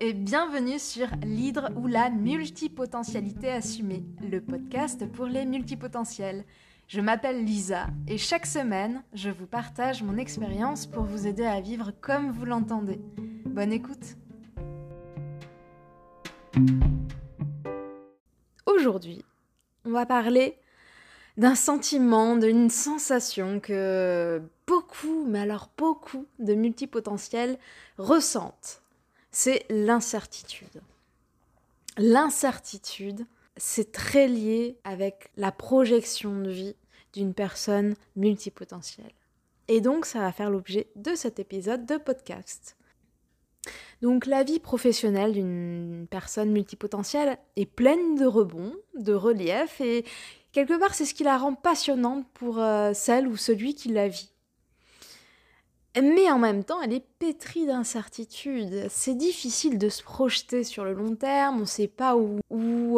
et bienvenue sur l'hydre ou la multipotentialité assumée, le podcast pour les multipotentiels. Je m'appelle Lisa et chaque semaine, je vous partage mon expérience pour vous aider à vivre comme vous l'entendez. Bonne écoute Aujourd'hui, on va parler d'un sentiment, d'une sensation que beaucoup, mais alors beaucoup de multipotentiels ressentent. C'est l'incertitude. L'incertitude, c'est très lié avec la projection de vie d'une personne multipotentielle. Et donc, ça va faire l'objet de cet épisode de podcast. Donc la vie professionnelle d'une personne multipotentielle est pleine de rebonds, de reliefs, et quelque part c'est ce qui la rend passionnante pour euh, celle ou celui qui la vit. Mais en même temps, elle est pétrie d'incertitudes. C'est difficile de se projeter sur le long terme, on ne sait pas où,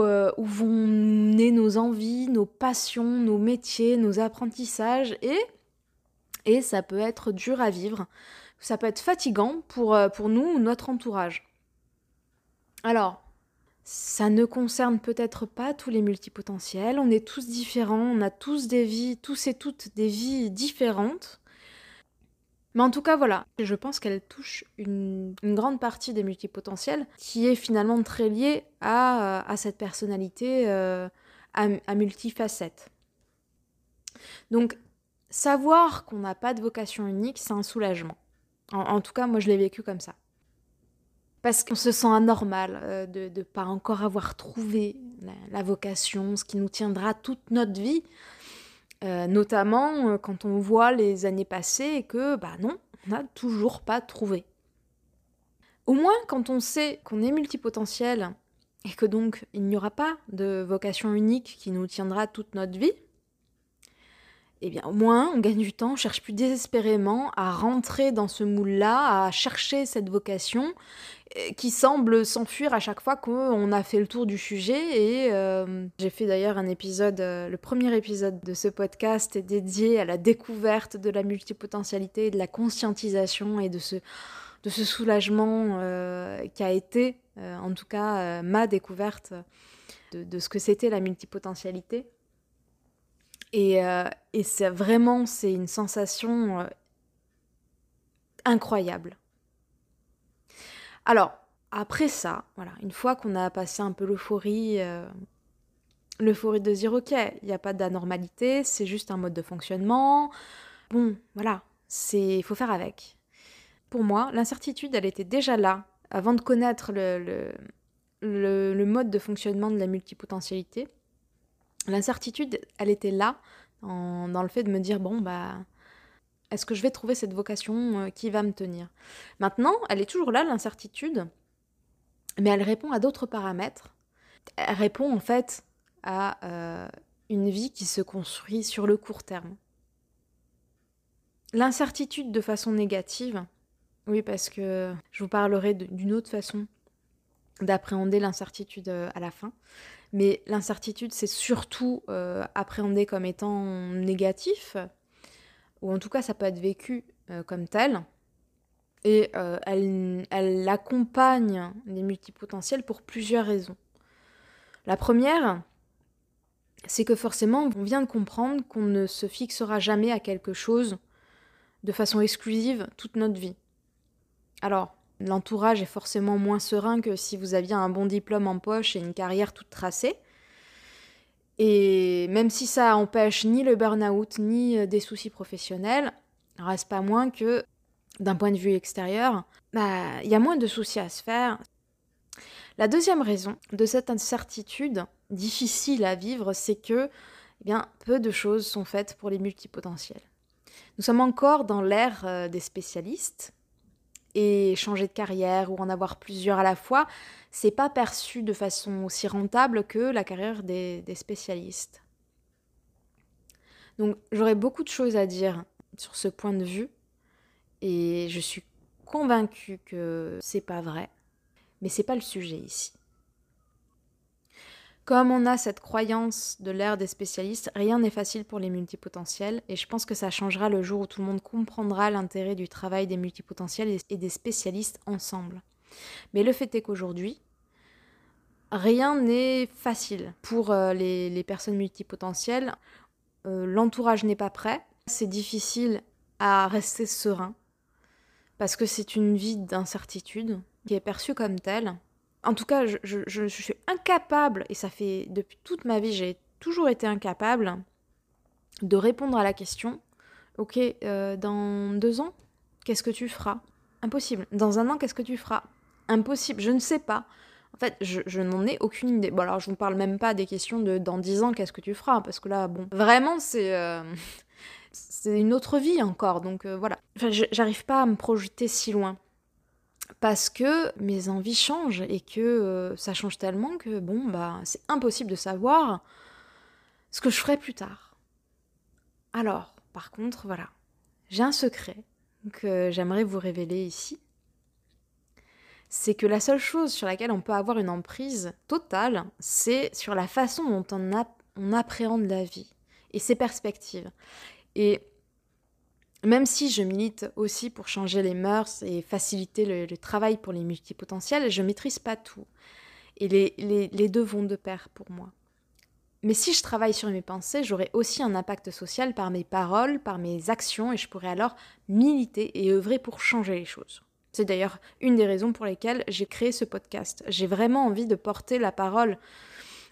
euh, vont mener nos envies, nos passions, nos métiers, nos apprentissages, et, et ça peut être dur à vivre ça peut être fatigant pour, euh, pour nous ou notre entourage. Alors, ça ne concerne peut-être pas tous les multipotentiels, on est tous différents, on a tous des vies, tous et toutes des vies différentes. Mais en tout cas, voilà, je pense qu'elle touche une, grande partie des multipotentiels qui est finalement très liée à, à cette personnalité euh, à, à multifacettes. Donc, savoir qu'on n'a pas de vocation unique, c'est un soulagement. En, tout cas, moi, je l'ai vécu comme ça. Parce qu'on se sent anormal euh, de ne pas encore avoir trouvé la, vocation, ce qui nous tiendra toute notre vie. Euh, notamment euh, quand on voit les années passées et que, bah non, on n'a toujours pas trouvé. Au moins, quand on sait qu'on est multipotentiel et que donc il n'y aura pas de vocation unique qui nous tiendra toute notre vie, eh bien au moins on gagne du temps, on cherche plus désespérément à rentrer dans ce moule-là, à chercher cette vocation euh, qui semble s'enfuir à chaque fois qu'on a fait le tour du sujet. Et euh, j'ai fait d'ailleurs un épisode, euh, le premier épisode de ce podcast est dédié à la découverte de la multipotentialité, de la conscientisation et de ce, de ce soulagement qui a été, en tout cas, ma découverte de ce que c'était la multipotentialité. Euh, et, c'est vraiment, c'est une sensation euh, incroyable. Alors, après ça, voilà, une fois qu'on a passé un peu l'euphorie, euh, l'euphorie de dire ok, il n'y a pas d'anormalité, c'est juste un mode de fonctionnement. Bon, voilà, c'est, faut faire avec. Pour moi, l'incertitude, elle était déjà là avant de connaître le, le mode de fonctionnement de la multipotentialité. L'incertitude, elle était là, dans le fait de me dire, bon, bah, est-ce que je vais trouver cette vocation euh, qui va me tenir? Maintenant, elle est toujours là, l'incertitude, mais elle répond à d'autres paramètres. Elle répond en fait à euh, une vie qui se construit sur le court terme. L'incertitude de façon négative, oui, parce que je vous parlerai d'une autre façon d'appréhender l'incertitude euh, à la fin. Mais l'incertitude, c'est surtout euh, appréhendé comme étant négatif, ou en tout cas, ça peut être vécu euh, comme tel. Et euh, elle, elle accompagne les multipotentiels pour plusieurs raisons. La première, c'est que forcément, on vient de comprendre qu'on ne se fixera jamais à quelque chose de façon exclusive toute notre vie. Alors, l'entourage est forcément moins serein que si vous aviez un bon diplôme en poche et une carrière toute tracée. Et même si ça empêche ni le burn-out ni euh, des soucis professionnels, reste pas moins que, d'un point de vue extérieur, bah, il y a moins de soucis à se faire. La deuxième raison de cette incertitude difficile à vivre, c'est que eh bien, peu de choses sont faites pour les multipotentiels. Nous sommes encore dans l'ère euh, des spécialistes, et changer de carrière ou en avoir plusieurs à la fois, c'est pas perçu de façon aussi rentable que la carrière des, spécialistes. Donc j'aurais beaucoup de choses à dire sur ce point de vue et je suis convaincue que c'est pas vrai, mais c'est pas le sujet ici. Comme on a cette croyance de l'ère des spécialistes, rien n'est facile pour les multipotentiels et je pense que ça changera le jour où tout le monde comprendra l'intérêt du travail des multipotentiels et des spécialistes ensemble. Mais le fait est qu'aujourd'hui, rien n'est facile pour euh, les, personnes multipotentielles. Euh, l'entourage n'est pas prêt. C'est difficile à rester serein parce que c'est une vie d'incertitude qui est perçue comme telle. En tout cas, je, suis incapable, et ça fait depuis toute ma vie, j'ai toujours été incapable de répondre à la question, ok, euh, dans deux ans, qu'est-ce que tu feras? Impossible. Dans un an, qu'est-ce que tu feras? Impossible. Je ne sais pas. En fait, je, n'en ai aucune idée. Bon, alors, je ne parle même pas des questions de dans dix ans, qu'est-ce que tu feras? Parce que là, bon, vraiment, c'est. Euh, c'est une autre vie encore, donc euh, voilà. Enfin, j'arrive pas à me projeter si loin. Parce que mes envies changent et que euh, ça change tellement que, bon, bah, c'est impossible de savoir ce que je ferai plus tard. Alors, par contre, voilà, j'ai un secret que j'aimerais vous révéler ici. C'est que la seule chose sur laquelle on peut avoir une emprise totale, c'est sur la façon dont on, on appréhende la vie et ses perspectives. Et même si je milite aussi pour changer les mœurs et faciliter le, travail pour les multipotentiels, je ne maîtrise pas tout. Et les, les, deux vont de pair pour moi. Mais si je travaille sur mes pensées, j'aurai aussi un impact social par mes paroles, par mes actions, et je pourrai alors militer et œuvrer pour changer les choses. C'est d'ailleurs une des raisons pour lesquelles j'ai créé ce podcast. J'ai vraiment envie de porter la parole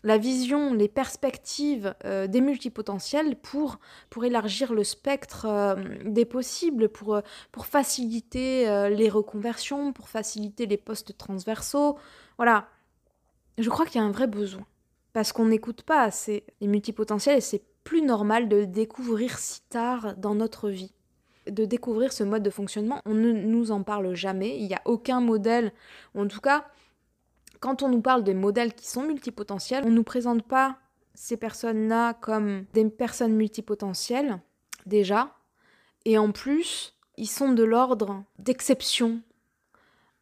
la vision, les perspectives euh, des multipotentiels pour, pour élargir le spectre euh, des possibles, pour, euh, pour faciliter les reconversions, pour faciliter les postes transversaux. Voilà. Je crois qu'il y a un vrai besoin. Parce qu'on n'écoute pas assez les multipotentiels et c'est plus normal de découvrir si tard dans notre vie de découvrir ce mode de fonctionnement. On ne nous en parle jamais. Il n'y a aucun modèle, en tout cas, quand on nous parle des modèles qui sont multipotentiels, on ne nous présente pas ces personnes-là comme des personnes multipotentielles, déjà, et en plus, ils sont de l'ordre d'exception.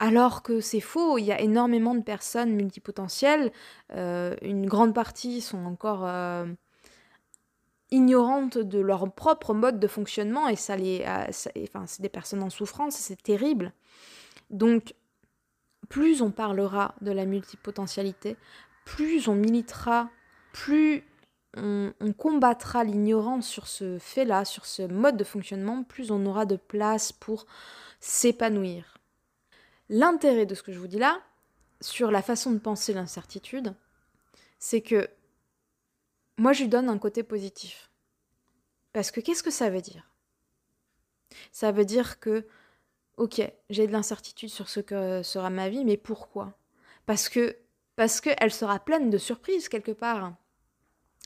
Alors que c'est faux, il y a énormément de personnes multipotentielles, euh, une grande partie sont encore euh, ignorantes de leur propre mode de fonctionnement et ça les, euh, enfin, c'est des personnes en souffrance, c'est terrible. Donc plus on parlera de la multipotentialité, plus on militera, plus on, combattra l'ignorance sur ce fait-là, sur ce mode de fonctionnement, plus on aura de place pour s'épanouir. L'intérêt de ce que je vous dis là, sur la façon de penser l'incertitude, c'est que moi je lui donne un côté positif. Parce que qu'est-ce que ça veut dire? Ça veut dire que ok, j'ai de l'incertitude sur ce que sera ma vie, mais pourquoi? Parce que parce qu'elle sera pleine de surprises quelque part.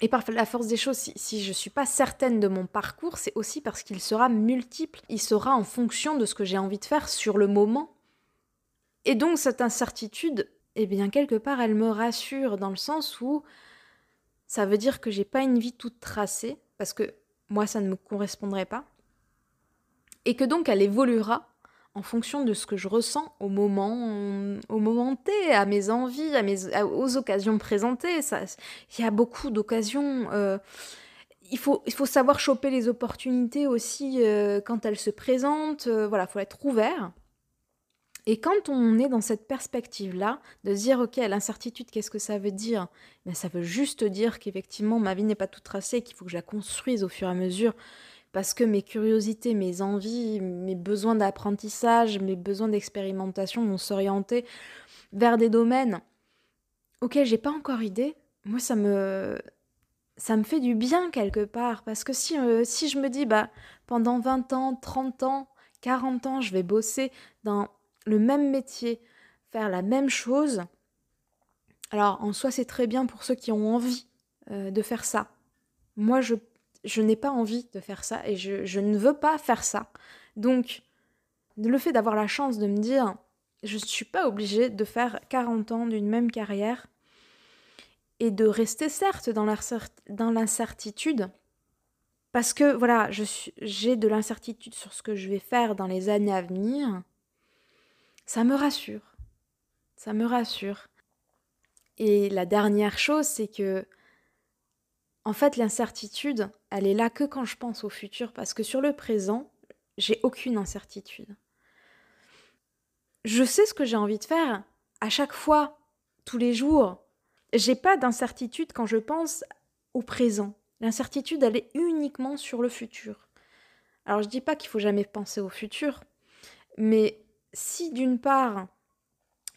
Et par la force des choses, si, je ne suis pas certaine de mon parcours, c'est aussi parce qu'il sera multiple. Il sera en fonction de ce que j'ai envie de faire sur le moment. Et donc cette incertitude, eh bien quelque part, elle me rassure dans le sens où ça veut dire que j'ai pas une vie toute tracée, parce que moi ça ne me correspondrait pas, et que donc elle évoluera en fonction de ce que je ressens au moment, au moment T, à mes envies, à mes, aux occasions présentées. Il y a beaucoup d'occasions. Euh, il, faut, il faut savoir choper les opportunités aussi euh, quand elles se présentent. Euh, voilà, il faut être ouvert. Et quand on est dans cette perspective-là, de dire, ok, l'incertitude, qu'est-ce que ça veut dire? Mais Ça veut juste dire qu'effectivement, ma vie n'est pas toute tracée, qu'il faut que je la construise au fur et à mesure parce que mes curiosités, mes envies, mes besoins d'apprentissage, mes besoins d'expérimentation vont s'orienter vers des domaines auxquels j'ai pas encore idée. Moi, ça me ça me fait du bien quelque part parce que si euh, si je me dis bah pendant 20 ans, 30 ans, 40 ans, je vais bosser dans le même métier, faire la même chose. Alors en soi, c'est très bien pour ceux qui ont envie euh, de faire ça. Moi, je je n'ai pas envie de faire ça et je, ne veux pas faire ça. Donc, le fait d'avoir la chance de me dire, je ne suis pas obligée de faire 40 ans d'une même carrière et de rester certes dans l'incertitude, parce que voilà, j'ai de l'incertitude sur ce que je vais faire dans les années à venir, ça me rassure. Ça me rassure. Et la dernière chose, c'est que en fait, l'incertitude, elle est là que quand je pense au futur, parce que sur le présent, j'ai aucune incertitude. je sais ce que j'ai envie de faire à chaque fois, tous les jours. J'ai pas d'incertitude quand je pense au présent. L'incertitude, elle est uniquement sur le futur. Alors je dis pas qu'il faut jamais penser au futur, mais si d'une part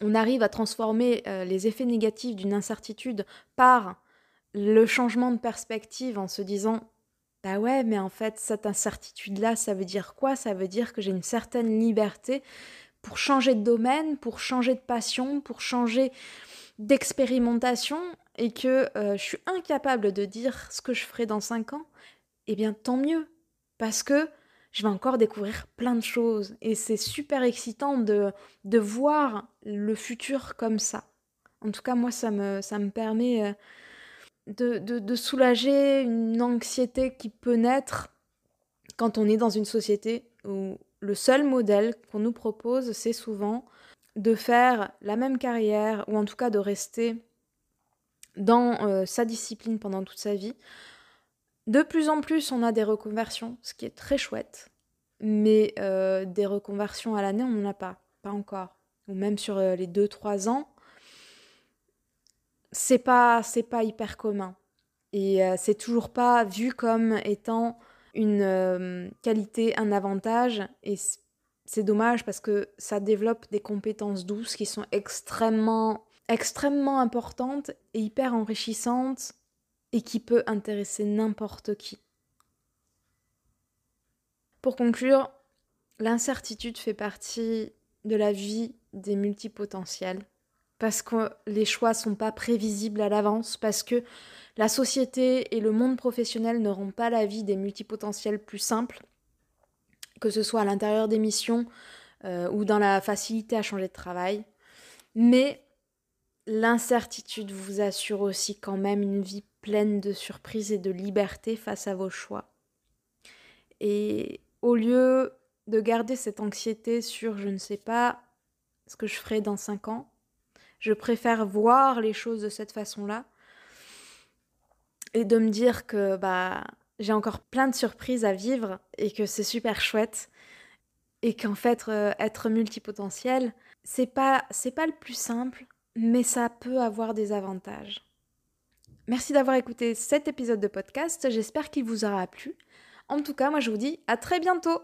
on arrive à transformer euh, les effets négatifs d'une incertitude par le changement de perspective en se disant bah ouais, mais en fait, cette incertitude-là, ça veut dire quoi? Ça veut dire que j'ai une certaine liberté pour changer de domaine, pour changer de passion, pour changer d'expérimentation et que euh, je suis incapable de dire ce que je ferai dans 5 ans, eh bien tant mieux. Parce que je vais encore découvrir plein de choses. Et c'est super excitant de, de voir le futur comme ça. En tout cas, moi, ça me, ça me permet euh, de, de, soulager une anxiété qui peut naître quand on est dans une société où le seul modèle qu'on nous propose, c'est souvent de faire la même carrière, ou en tout cas de rester dans euh, sa discipline pendant toute sa vie. De plus en plus, on a des reconversions, ce qui est très chouette, mais euh, des reconversions à l'année, on n'en a pas, pas encore. Ou même sur euh, les 2-3 ans, c'est pas, c'est pas hyper commun. Et c'est toujours pas vu comme étant une euh, qualité, un avantage. Et c'est dommage parce que ça développe des compétences douces qui sont extrêmement, extrêmement importantes et hyper enrichissantes et qui peut intéresser n'importe qui. Pour conclure, l'incertitude fait partie de la vie des multipotentiels parce que les choix sont pas prévisibles à l'avance, parce que la société et le monde professionnel n'auront pas la vie des multipotentiels plus simple, que ce soit à l'intérieur des missions euh, ou dans la facilité à changer de travail. Mais l'incertitude vous assure aussi quand même une vie pleine de surprises et de liberté face à vos choix. Et au lieu de garder cette anxiété sur je ne sais pas ce que je ferai dans cinq ans, je préfère voir les choses de cette façon-là et de me dire que bah j'ai encore plein de surprises à vivre et que c'est super chouette et qu'en fait euh, être multipotentiel, c'est pas c'est pas le plus simple, mais ça peut avoir des avantages. Merci d'avoir écouté cet épisode de podcast, j'espère qu'il vous aura plu. En tout cas, moi je vous dis à très bientôt.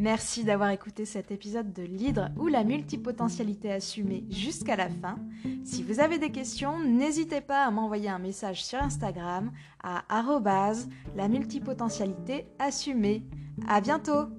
Merci d'avoir écouté cet épisode de l'Hydre ou la multipotentialité assumée jusqu'à la fin. Si vous avez des questions, n'hésitez pas à m'envoyer un message sur Instagram à la multipotentialité assumée. À bientôt!